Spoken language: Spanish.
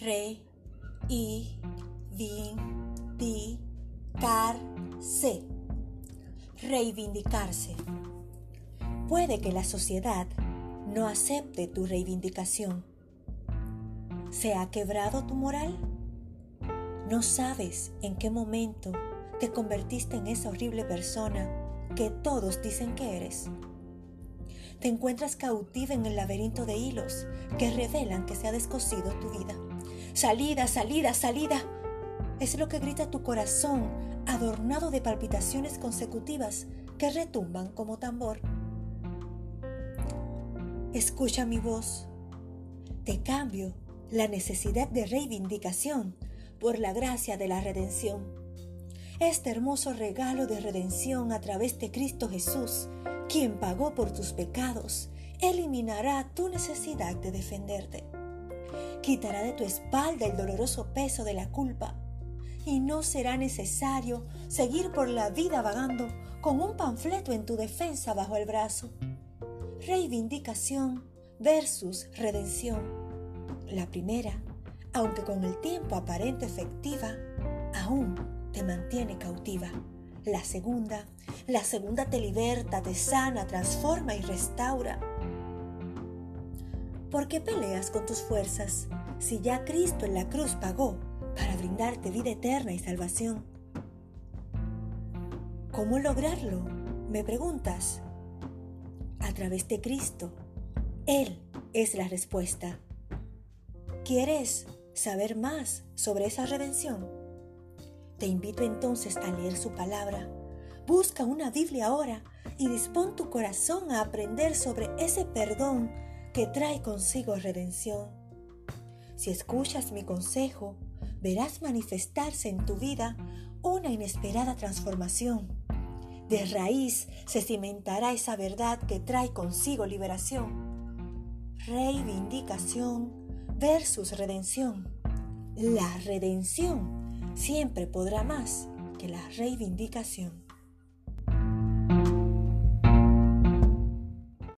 Re, i, car, se. Reivindicarse. Puede que la sociedad no acepte tu reivindicación. ¿Se ha quebrado tu moral? No sabes en qué momento te convertiste en esa horrible persona que todos dicen que eres. Te encuentras cautiva en el laberinto de hilos que revelan que se ha descosido tu vida. Salida, salida, salida. Es lo que grita tu corazón, adornado de palpitaciones consecutivas que retumban como tambor. Escucha mi voz. Te cambio la necesidad de reivindicación por la gracia de la redención. Este hermoso regalo de redención a través de Cristo Jesús, quien pagó por tus pecados, eliminará tu necesidad de defenderte quitará de tu espalda el doloroso peso de la culpa y no será necesario seguir por la vida vagando con un panfleto en tu defensa bajo el brazo. Reivindicación versus redención. La primera, aunque con el tiempo aparente efectiva, aún te mantiene cautiva. La segunda, la segunda te liberta, te sana, transforma y restaura. ¿Por qué peleas con tus fuerzas si ya Cristo en la cruz pagó para brindarte vida eterna y salvación? ¿Cómo lograrlo? Me preguntas. A través de Cristo. Él es la respuesta. ¿Quieres saber más sobre esa redención? Te invito entonces a leer su palabra. Busca una Biblia ahora y dispón tu corazón a aprender sobre ese perdón que trae consigo redención. Si escuchas mi consejo, verás manifestarse en tu vida una inesperada transformación. De raíz se cimentará esa verdad que trae consigo liberación. Reivindicación versus redención. La redención siempre podrá más que la reivindicación.